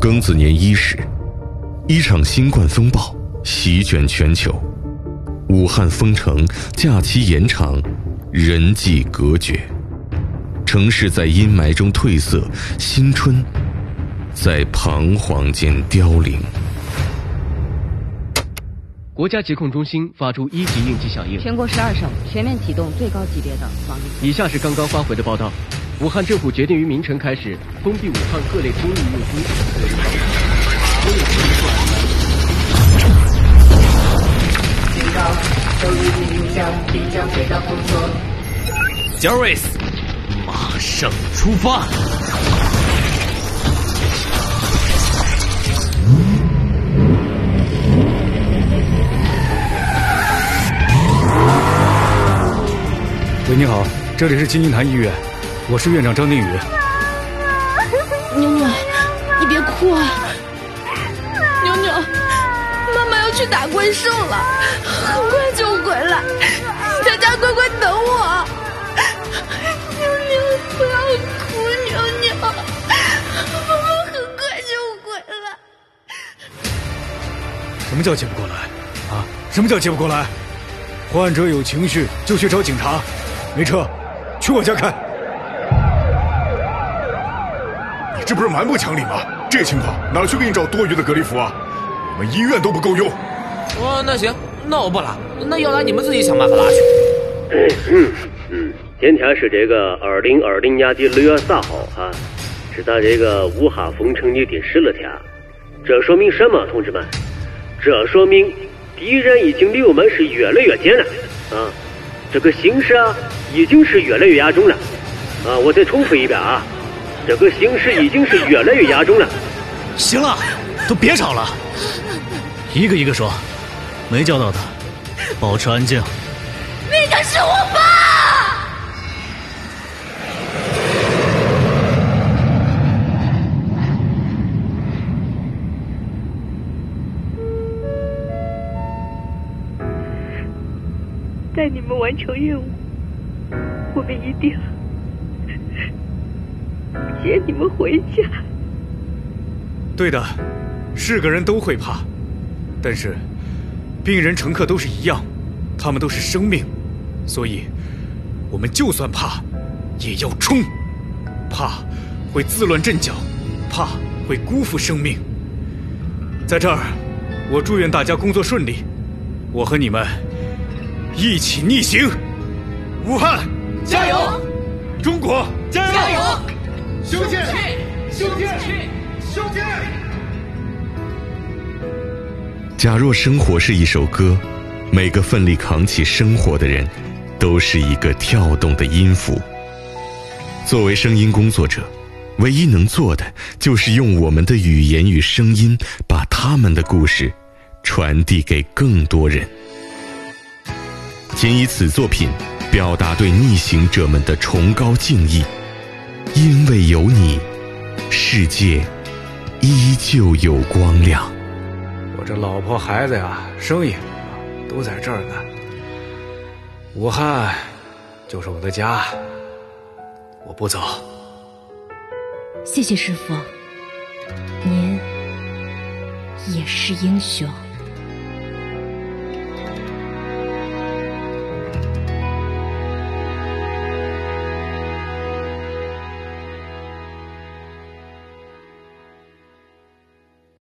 庚子年伊始，一场新冠风暴席卷全球，武汉封城，假期延长，人际隔绝，城市在阴霾中褪色，新春在彷徨间凋零。国家疾控中心发出一级应急响应，全国十二省全面启动最高级别的防疫。以下是刚刚发回的报道：武汉政府决定于明晨开始封闭武汉各类公立运输所有警告，受疫情影响，即将回到工作。Jarvis，马上出发。喂，你好，这里是金金潭医院，我是院长张定宇。妞妞，你别哭啊！妞妞，妈妈要去打怪兽了，很快就回来，在家乖乖等我。妞妞，不要哭，妞妞，妈妈很快就回来。什么叫接不过来？啊？什么叫接不过来？患者有情绪就去找警察。没车，去我家看。这不是蛮不讲理吗？这情况哪去给你找多余的隔离服啊？我们医院都不够用。哦，那行，那我不拉，那要拉你们自己想办法拉去。嗯嗯，今天是这个二零二零年的六月三号啊，是咱这个武汉封城的第十二天。这说明什么，同志们？这说明敌人已经离我们是越来越近了啊！这个形势啊。已经是越来越严重了，啊！我再重复一遍啊，这个形势已经是越来越严重了。行了，都别吵了，一个一个说，没叫到的，保持安静。那个是我爸。带你们完成任务。我们一定接你们回家。对的，是个人都会怕，但是病人、乘客都是一样，他们都是生命，所以我们就算怕，也要冲。怕会自乱阵脚，怕会辜负生命。在这儿，我祝愿大家工作顺利，我和你们一起逆行，武汉。加油！中国加油！修建，修建，修建。假若生活是一首歌，每个奋力扛起生活的人，都是一个跳动的音符。作为声音工作者，唯一能做的就是用我们的语言与声音，把他们的故事传递给更多人。仅以此作品。表达对逆行者们的崇高敬意，因为有你，世界依旧有光亮。我这老婆孩子呀，生意都在这儿呢。武汉就是我的家，我不走。谢谢师傅，您也是英雄。